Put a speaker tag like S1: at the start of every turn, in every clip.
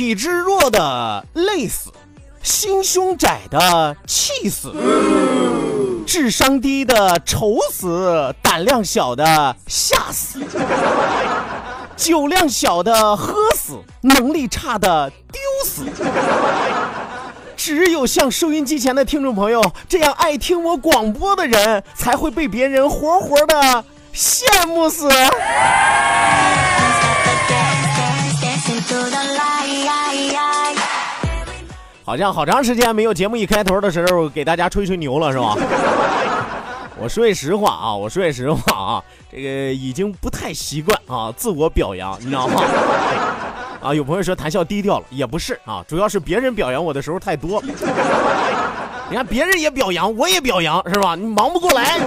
S1: 体质弱的累死，心胸窄的气死，智商低的愁死，胆量小的吓死，酒量小的喝死，能力差的丢死。只有像收音机前的听众朋友这样爱听我广播的人，才会被别人活活的羡慕死。好像好长时间没有节目一开头的时候给大家吹吹牛了，是吧？我说句实话啊，我说句实话啊，这个已经不太习惯啊，自我表扬，你知道吗？啊，有朋友说谈笑低调了，也不是啊，主要是别人表扬我的时候太多。你看别人也表扬，我也表扬，是吧？你忙不过来。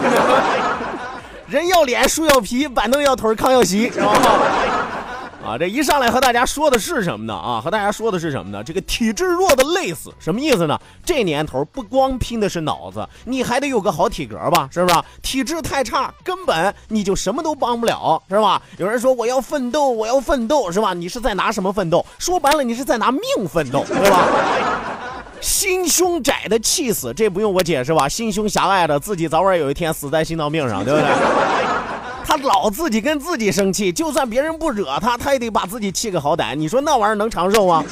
S1: 人要脸，树要皮，板凳要腿，炕要席，是吧？啊，这一上来和大家说的是什么呢？啊，和大家说的是什么呢？这个体质弱的累死，什么意思呢？这年头不光拼的是脑子，你还得有个好体格吧，是不是？体质太差，根本你就什么都帮不了，是吧？有人说我要奋斗，我要奋斗，是吧？你是在拿什么奋斗？说白了，你是在拿命奋斗，对吧？心胸窄的气死，这不用我解释吧？心胸狭隘的，自己早晚有一天死在心脏病上，对不对？他老自己跟自己生气，就算别人不惹他，他也得把自己气个好歹。你说那玩意儿能长寿吗？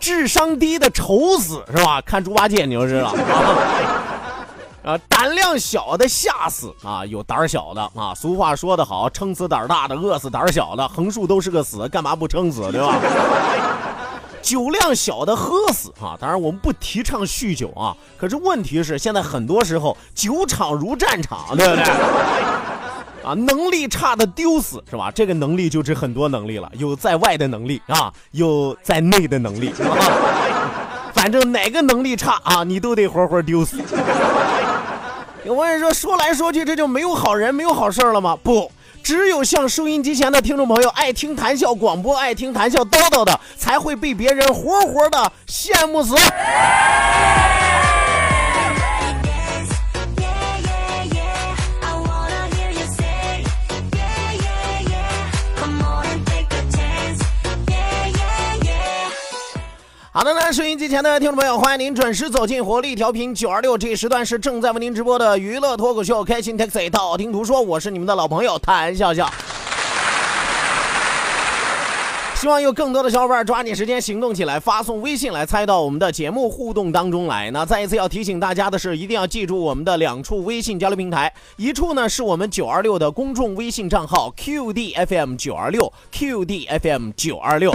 S1: 智商低的愁死是吧？看猪八戒你就知道啊。胆量小的吓死啊，有胆儿小的啊。俗话说得好，撑死胆儿大的，饿死胆儿小的，横竖都是个死，干嘛不撑死对吧？酒量小的喝死啊！当然我们不提倡酗酒啊，可是问题是现在很多时候酒场如战场，对不对？啊，能力差的丢死是吧？这个能力就指很多能力了，有在外的能力啊，有在内的能力，啊、反正哪个能力差啊，你都得活活丢死。有朋友说说来说去这就没有好人没有好事了吗？不。只有像收音机前的听众朋友爱听谈笑广播、爱听谈笑叨叨的，才会被别人活活的羡慕死。好的呢，收音机前的听众朋友，欢迎您准时走进活力调频九二六，这一时段是正在为您直播的娱乐脱口秀《开心 Taxi》，道听途说，我是你们的老朋友谭笑笑。希望有更多的小伙伴抓紧时间行动起来，发送微信来猜到我们的节目互动当中来。那再一次要提醒大家的是，一定要记住我们的两处微信交流平台，一处呢是我们九二六的公众微信账号 QDFM 九二六 QDFM 九二六。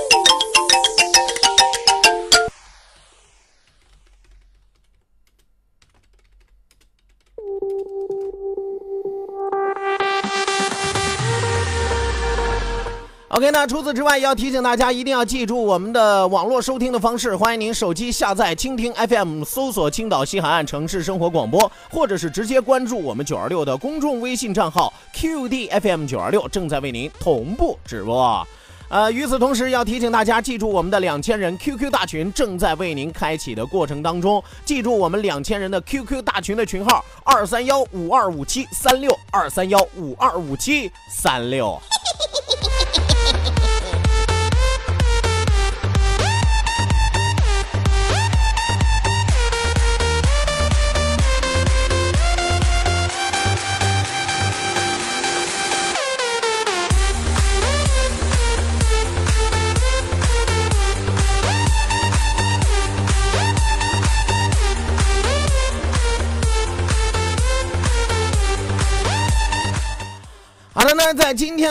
S1: OK，那除此之外，要提醒大家一定要记住我们的网络收听的方式。欢迎您手机下载蜻蜓 FM，搜索青岛西海岸城市生活广播，或者是直接关注我们九二六的公众微信账号 QDFM 九二六，正在为您同步直播。呃，与此同时，要提醒大家记住我们的两千人 QQ 大群正在为您开启的过程当中，记住我们两千人的 QQ 大群的群号二三幺五二五七三六二三幺五二五七三六。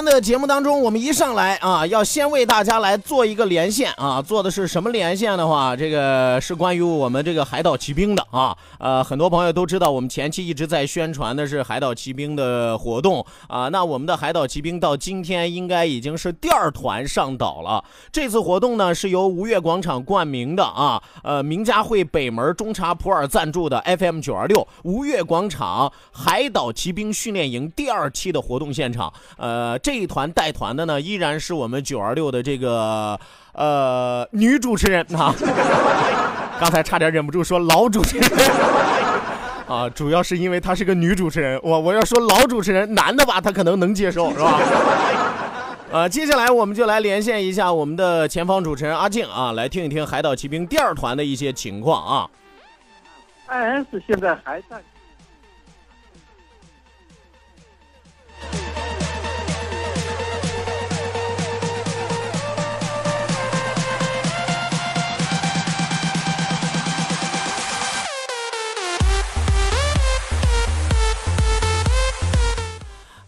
S1: 的节目当中，我们一上来啊，要先为大家来做一个连线啊，做的是什么连线的话，这个是关于我们这个海岛骑兵的啊。呃，很多朋友都知道，我们前期一直在宣传的是海岛骑兵的活动啊。那我们的海岛骑兵到今天应该已经是第二团上岛了。这次活动呢是由吴越广场冠名的啊，呃，名家汇北门中茶普洱赞助的 FM 九二六吴越广场海岛骑兵训练营第二期的活动现场。呃，这这一团带团的呢，依然是我们九二六的这个呃女主持人啊。刚才差点忍不住说老主持人 啊，主要是因为她是个女主持人。我我要说老主持人，男的吧，他可能能接受，是吧？呃，接下来我们就来连线一下我们的前方主持人阿静啊，来听一听海岛骑兵第二团的一些情况啊。
S2: IS 现在还在。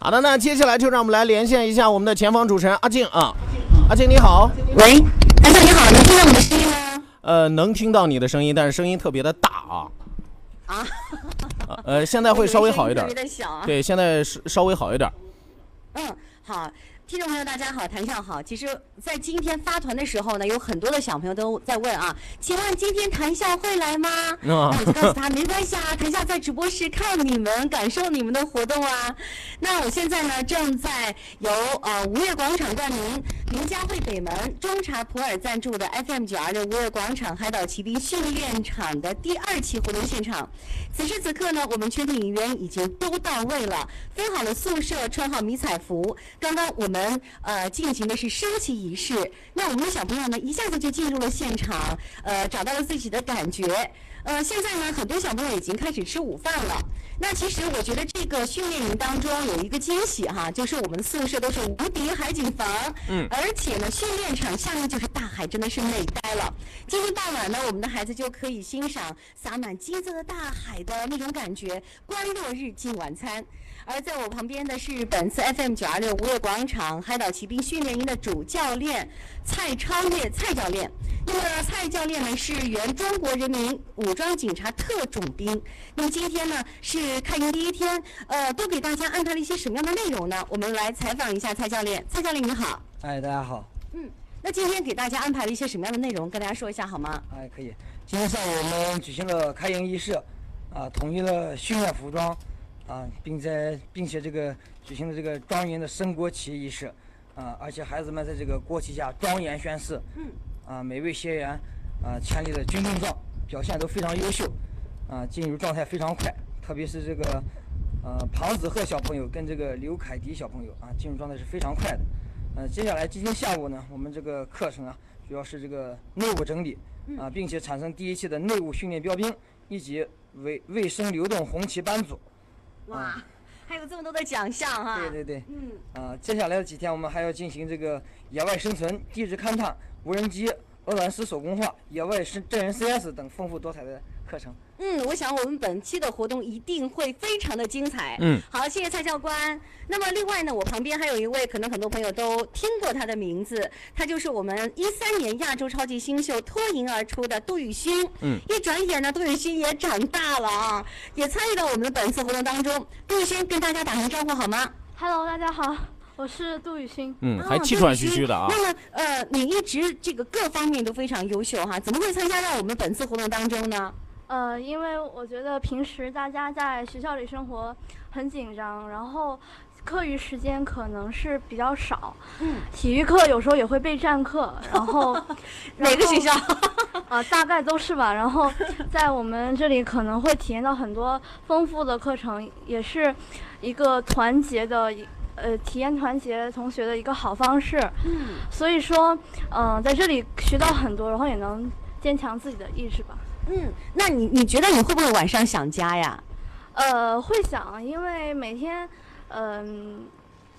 S1: 好的，那接下来就让我们来连线一下我们的前方主持人阿静啊，阿静你好，
S3: 喂，阿静你好，能听到我的声音吗？
S1: 呃，能听到你的声音，但是声音特别的大啊，
S3: 啊，
S1: 呃，现在会稍微好一点。对，现在是稍微好一点。
S3: 嗯，好。听众朋友，大家好，谭笑好。其实，在今天发团的时候呢，有很多的小朋友都在问啊，请问今天谭笑会来吗？
S1: 啊
S3: 那我就告诉他，没关系啊，谭笑在直播室看你们，感受你们的活动啊。那我现在呢，正在由呃吾悦广场冠名，林家汇北门中茶普洱赞助的 FM 九二六吴越广场海岛骑兵训练场的第二期活动现场。此时此刻呢，我们全体人员已经都到位了，分好了宿舍，穿好迷彩服。刚刚我们呃进行的是升旗仪式，那我们的小朋友呢一下子就进入了现场，呃找到了自己的感觉。呃，现在呢，很多小朋友已经开始吃午饭了。那其实我觉得这个训练营当中有一个惊喜哈，就是我们宿舍都是无敌海景房，
S1: 嗯
S3: 而且呢，训练场下面就是大海，真的是美呆了。今天傍晚呢，我们的孩子就可以欣赏洒满金色的大海的那种感觉，观落日进晚餐。而在我旁边的是本次 FM 九二六吴越广场海岛骑兵训练营的主教练蔡超越蔡教练。那么蔡教练呢是原中国人民武装警察特种兵。那么今天呢是开营第一天，呃，都给大家安排了一些什么样的内容呢？我们来采访一下蔡教练。蔡教练你好，
S4: 哎，大家好，
S3: 嗯，那今天给大家安排了一些什么样的内容，跟大家说一下好吗？
S4: 哎，可以。今天上午我们举行了开营仪式，啊，统一了训练服装，啊，并在并且这个举行了这个庄严的升国旗仪式，啊，而且孩子们在这个国旗下庄严宣誓，
S3: 嗯，
S4: 啊，每位学员啊签立了军功状，表现都非常优秀，啊，进入状态非常快，特别是这个呃庞子赫小朋友跟这个刘凯迪小朋友啊，进入状态是非常快的。呃，接下来今天下午呢，我们这个课程啊，主要是这个内务整理啊，并且产生第一期的内务训练标兵以及卫卫生流动红旗班组。
S3: 哇，还有这么多的奖项哈、
S4: 对对对，
S3: 嗯，
S4: 啊，接下来的几天我们还要进行这个野外生存、地质勘探、无人机、鹅卵石手工画、野外是真人 CS 等丰富多彩的课程。
S3: 嗯，我想我们本期的活动一定会非常的精彩。
S1: 嗯，
S3: 好，谢谢蔡教官。那么另外呢，我旁边还有一位，可能很多朋友都听过他的名字，他就是我们一三年亚洲超级新秀脱颖而出的杜宇勋。
S1: 嗯，
S3: 一转眼呢，杜宇勋也长大了啊，也参与到我们的本次活动当中。杜宇勋跟大家打声招呼好吗
S5: ？Hello，大家好，我是杜雨欣。
S1: 嗯，
S3: 啊
S1: 还气喘吁吁的啊。
S3: 那么呃，你一直这个各方面都非常优秀哈，怎么会参加到我们本次活动当中呢？
S5: 呃，因为我觉得平时大家在学校里生活很紧张，然后课余时间可能是比较少，
S3: 嗯，
S5: 体育课有时候也会被占课，然后
S3: 哪个学校？
S5: 啊、大概都是吧。然后在我们这里可能会体验到很多丰富的课程，也是一个团结的一。呃，体验团结同学的一个好方式，
S3: 嗯，
S5: 所以说，嗯、在这里学到很多，然后也能坚强自己的意志吧。
S3: 嗯，那你你觉得你会不会晚上想家呀？
S5: 呃，会想，因为每天，嗯、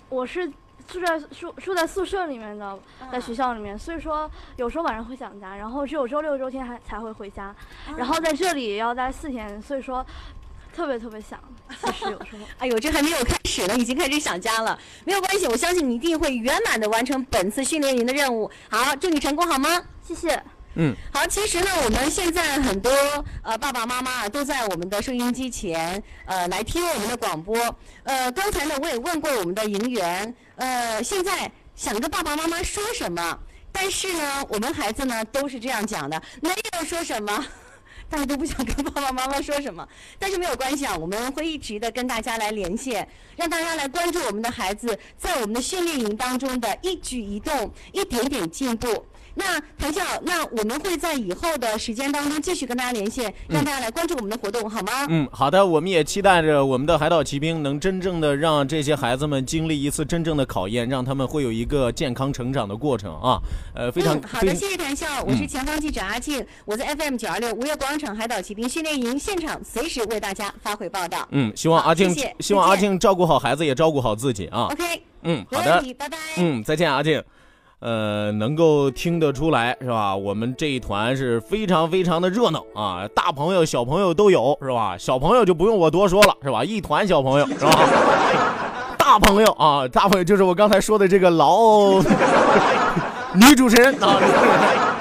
S5: 我是住在住住在宿舍里面的，在学校里面，所以说有时候晚上会想家，然后只有周六周天还才会回家，然后在这里也要待四天，所以说特别特别想。其实有时候，
S3: 哎呦，这还没有开始呢，已经开始想家了。没有关系，我相信你一定会圆满的完成本次训练营的任务。好，祝你成功好吗？
S5: 谢谢。
S1: 嗯，
S3: 好，其实呢，我们现在很多呃爸爸妈妈啊都在我们的收音机前呃来听我们的广播。呃，刚才呢我也问过我们的营员，呃，现在想跟爸爸妈妈说什么？但是呢，我们孩子呢都是这样讲的，没有说什么。大家都不想跟爸爸妈妈说什么，但是没有关系啊，我们会一直的跟大家来连线，让大家来关注我们的孩子在我们的训练营当中的一举一动、一点点进步。那谭笑，那我们会在以后的时间当中继续跟大家连线，让大家来关注我们的活动，好吗？
S1: 嗯，好的，我们也期待着我们的海岛骑兵能真正的让这些孩子们经历一次真正的考验，让他们会有一个健康成长的过程啊。呃，非常、
S3: 嗯、好的，谢谢谭笑，我是前方记者阿静，我在 FM 九二六五月广场海岛骑兵训练营现场，随时为大家发回报道。
S1: 嗯，希望阿静，
S3: 谢谢
S1: 希望阿静照顾好孩子，也照顾好自己啊。
S3: OK，
S1: 嗯，好的，
S3: 拜拜。
S1: 嗯，再见，阿静。呃，能够听得出来是吧？我们这一团是非常非常的热闹啊，大朋友小朋友都有是吧？小朋友就不用我多说了是吧？一团小朋友是吧？大朋友啊，大朋友就是我刚才说的这个老 女主持人啊。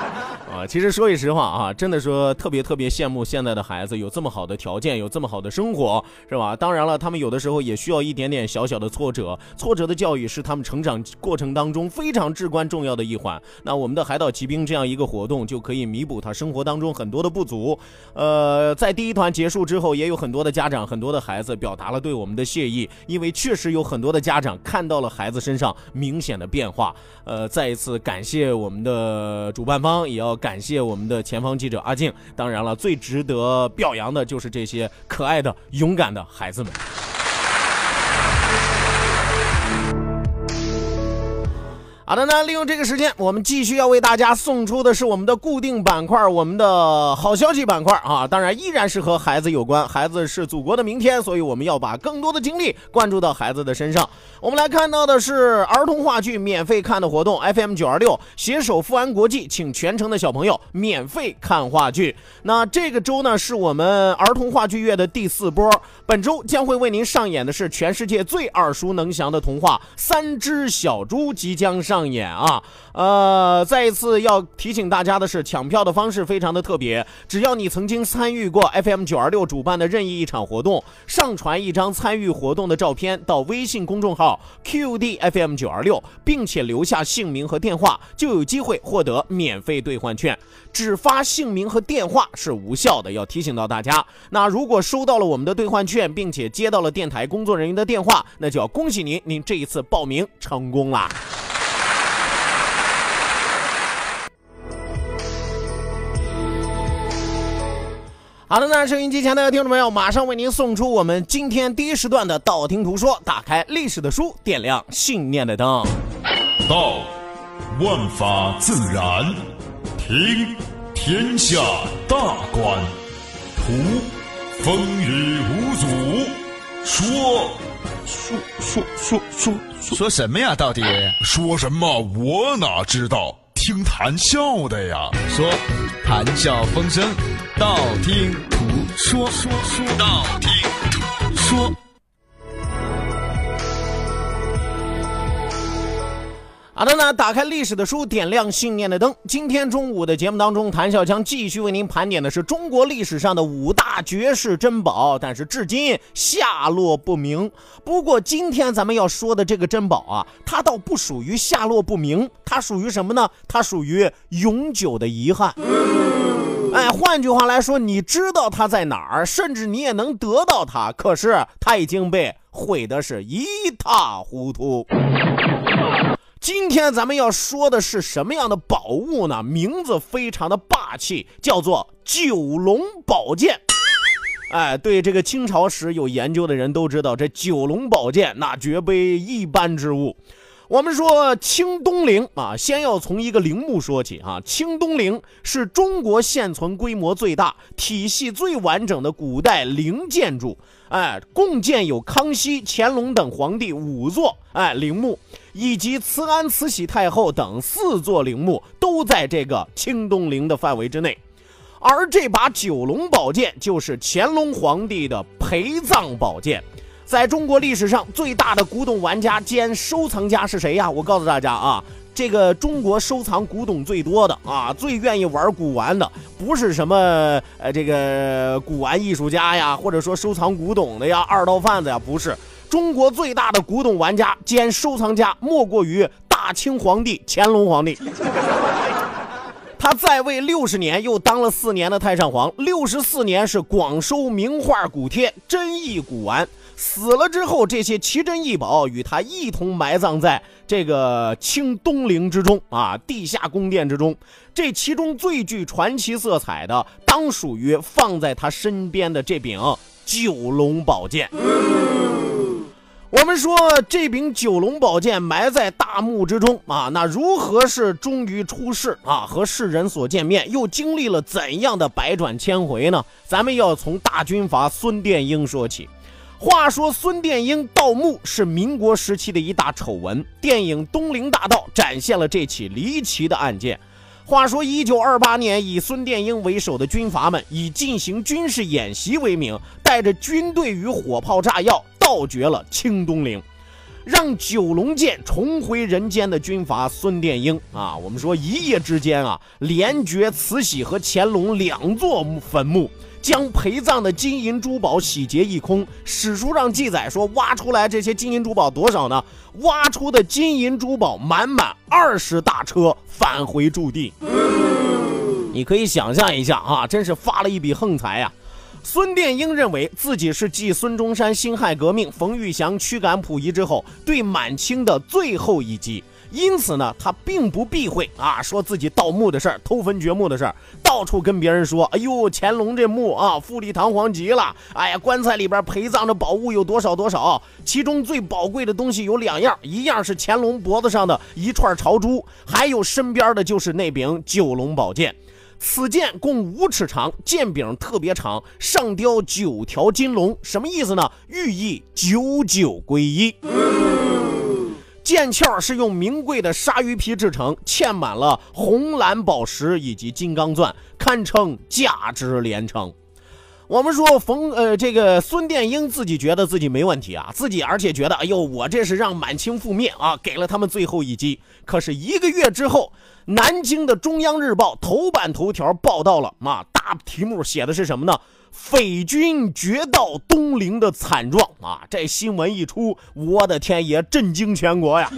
S1: 其实说句实话啊，真的说特别特别羡慕现在的孩子有这么好的条件，有这么好的生活，是吧？当然了，他们有的时候也需要一点点小小的挫折，挫折的教育是他们成长过程当中非常至关重要的一环。那我们的海岛骑兵这样一个活动就可以弥补他生活当中很多的不足。呃，在第一团结束之后，也有很多的家长、很多的孩子表达了对我们的谢意，因为确实有很多的家长看到了孩子身上明显的变化。呃，再一次感谢我们的主办方，也要感感谢我们的前方记者阿静。当然了，最值得表扬的就是这些可爱的、勇敢的孩子们。好的呢，利用这个时间，我们继续要为大家送出的是我们的固定板块，我们的好消息板块啊，当然依然是和孩子有关，孩子是祖国的明天，所以我们要把更多的精力关注到孩子的身上。我们来看到的是儿童话剧免费看的活动，FM 九二六携手富安国际，请全城的小朋友免费看话剧。那这个周呢，是我们儿童话剧月的第四波，本周将会为您上演的是全世界最耳熟能详的童话《三只小猪》即将上。上演啊，呃，再一次要提醒大家的是，抢票的方式非常的特别，只要你曾经参与过 FM 九二六主办的任意一场活动，上传一张参与活动的照片到微信公众号 QD FM 九二六，并且留下姓名和电话，就有机会获得免费兑换券。只发姓名和电话是无效的，要提醒到大家。那如果收到了我们的兑换券，并且接到了电台工作人员的电话，那就要恭喜您，您这一次报名成功啦。好的，那收音机前的听众朋友，马上为您送出我们今天第一时段的《道听途说》，打开历史的书，点亮信念的灯。
S6: 道，万法自然；听，天下大观；图，风雨无阻；说，说说说说
S7: 说什么呀？到底
S6: 说什么？我哪知道？听谈笑的呀。
S7: 说，谈笑风生，道听途说，说说道听途说。
S1: 好的呢，打开历史的书，点亮信念的灯。今天中午的节目当中，谭笑将继续为您盘点的是中国历史上的五大绝世珍宝，但是至今下落不明。不过今天咱们要说。的这个珍宝啊，它倒不属于下落不明，它属于什么呢？它属于永久的遗憾。哎，换句话来说，你知道它在哪儿，甚至你也能得到它，可是它已经被毁的是一塌糊涂。今天咱们要说的是什么样的宝物呢？名字非常的霸气，叫做九龙宝剑。哎，对这个清朝时有研究的人都知道，这九龙宝剑那绝非一般之物。我们说清东陵啊，先要从一个陵墓说起啊。清东陵是中国现存规模最大、体系最完整的古代陵建筑。哎，共建有康熙、乾隆等皇帝五座哎陵墓，以及慈安、慈禧太后等四座陵墓，都在这个清东陵的范围之内。而这把九龙宝剑就是乾隆皇帝的陪葬宝剑。在中国历史上最大的古董玩家兼收藏家是谁呀？我告诉大家啊。这个中国收藏古董最多的啊，最愿意玩古玩的，不是什么呃这个古玩艺术家呀，或者说收藏古董的呀，二道贩子呀，不是。中国最大的古董玩家兼收藏家，莫过于大清皇帝乾隆皇帝。他在位六十年，又当了四年的太上皇。六十四年是广收名画古帖、珍异古玩。死了之后，这些奇珍异宝与他一同埋葬在这个清东陵之中啊，地下宫殿之中。这其中最具传奇色彩的，当属于放在他身边的这柄九龙宝剑。我们说这柄九龙宝剑埋在大墓之中啊，那如何是终于出世啊？和世人所见面，又经历了怎样的百转千回呢？咱们要从大军阀孙殿英说起。话说孙殿英盗墓是民国时期的一大丑闻，电影《东陵大盗》展现了这起离奇的案件。话说一九二八年，以孙殿英为首的军阀们以进行军事演习为名，带着军队与火炮炸药。盗掘了清东陵，让九龙剑重回人间的军阀孙殿英啊，我们说一夜之间啊，连掘慈禧和乾隆两座坟墓，将陪葬的金银珠宝洗劫一空。史书上记载说，挖出来这些金银珠宝多少呢？挖出的金银珠宝满满二十大车，返回驻地。你可以想象一下啊，真是发了一笔横财呀！孙殿英认为自己是继孙中山辛亥革命、冯玉祥驱赶溥仪之后对满清的最后一击，因此呢，他并不避讳啊，说自己盗墓的事儿、偷坟掘墓的事儿，到处跟别人说：“哎呦，乾隆这墓啊，富丽堂皇极了！哎呀，棺材里边陪葬的宝物有多少多少，其中最宝贵的东西有两样，一样是乾隆脖子上的一串朝珠，还有身边的就是那柄九龙宝剑。”此剑共五尺长，剑柄特别长，上雕九条金龙，什么意思呢？寓意九九归一。剑鞘是用名贵的鲨鱼皮制成，嵌满了红蓝宝石以及金刚钻，堪称价值连城。我们说冯呃，这个孙殿英自己觉得自己没问题啊，自己而且觉得，哎呦，我这是让满清覆灭啊，给了他们最后一击。可是一个月之后。南京的中央日报头版头条报道了，啊，大题目写的是什么呢？匪军掘盗东陵的惨状啊！这新闻一出，我的天爷，震惊全国呀！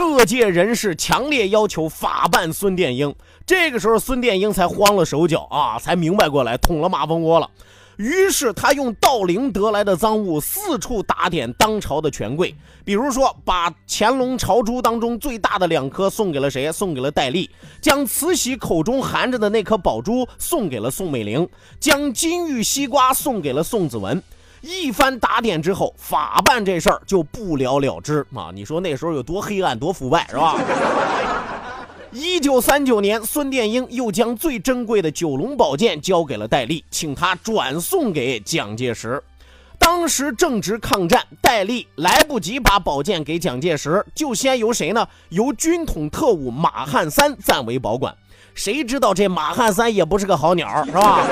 S1: 各界人士强烈要求法办孙殿英。这个时候，孙殿英才慌了手脚啊，才明白过来，捅了马蜂窝了。于是他用盗陵得来的赃物四处打点当朝的权贵，比如说把乾隆朝珠当中最大的两颗送给了谁？送给了戴笠。将慈禧口中含着的那颗宝珠送给了宋美龄，将金玉西瓜送给了宋子文。一番打点之后，法办这事儿就不了了之啊！你说那时候有多黑暗、多腐败，是吧？一九三九年，孙殿英又将最珍贵的九龙宝剑交给了戴笠，请他转送给蒋介石。当时正值抗战，戴笠来不及把宝剑给蒋介石，就先由谁呢？由军统特务马汉三暂为保管。谁知道这马汉三也不是个好鸟，是吧？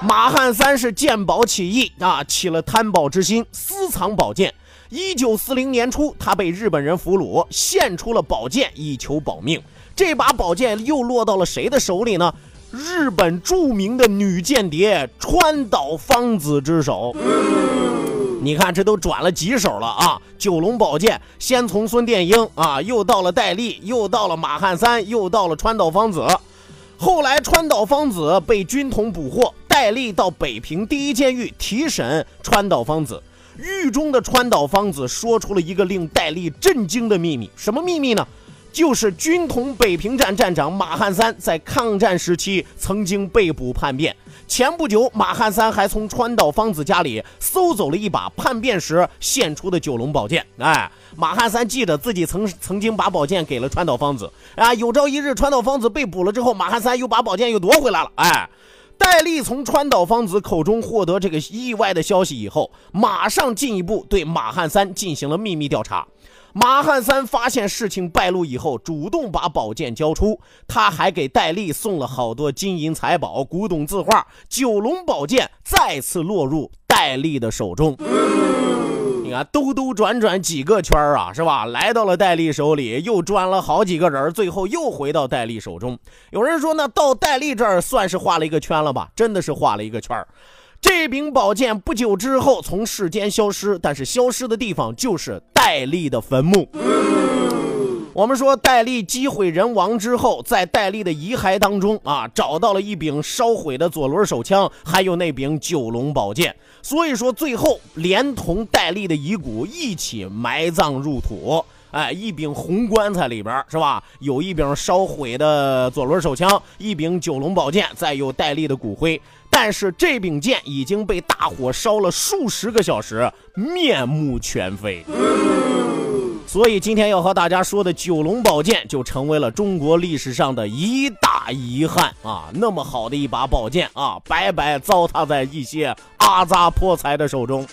S1: 马汉三是见宝起意啊，起了贪宝之心，私藏宝剑。一九四零年初，他被日本人俘虏，献出了宝剑以求保命。这把宝剑又落到了谁的手里呢？日本著名的女间谍川岛芳子之手。你看，这都转了几手了啊！九龙宝剑先从孙殿英啊，又到了戴笠，又到了马汉三，又到了川岛芳子。后来川岛芳子被军统捕获，戴笠到北平第一监狱提审川岛芳子。狱中的川岛芳子说出了一个令戴笠震惊的秘密，什么秘密呢？就是军统北平站站长马汉三在抗战时期曾经被捕叛变。前不久，马汉三还从川岛芳子家里搜走了一把叛变时献出的九龙宝剑。哎，马汉三记得自己曾曾经把宝剑给了川岛芳子。啊，有朝一日川岛芳子被捕了之后，马汉三又把宝剑又夺回来了。哎，戴笠从川岛芳子口中获得这个意外的消息以后，马上进一步对马汉三进行了秘密调查。马汉三发现事情败露以后，主动把宝剑交出。他还给戴笠送了好多金银财宝、古董字画。九龙宝剑再次落入戴笠的手中。你看，兜兜转转几个圈啊，是吧？来到了戴笠手里，又转了好几个人，最后又回到戴笠手中。有人说，那到戴笠这儿算是画了一个圈了吧？真的是画了一个圈这柄宝剑不久之后从世间消失，但是消失的地方就是戴笠的坟墓。我们说戴笠击毁人亡之后，在戴笠的遗骸当中啊，找到了一柄烧毁的左轮手枪，还有那柄九龙宝剑。所以说最后连同戴笠的遗骨一起埋葬入土。哎，一柄红棺材里边是吧？有一柄烧毁的左轮手枪，一柄九龙宝剑，再有戴笠的骨灰。但是这柄剑已经被大火烧了数十个小时，面目全非。所以今天要和大家说的九龙宝剑就成为了中国历史上的一大遗憾啊！那么好的一把宝剑啊，白白糟蹋在一些阿扎破财的手中。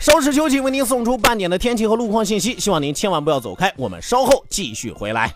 S1: 稍事休息，为您送出半点的天气和路况信息，希望您千万不要走开，我们稍后继续回来。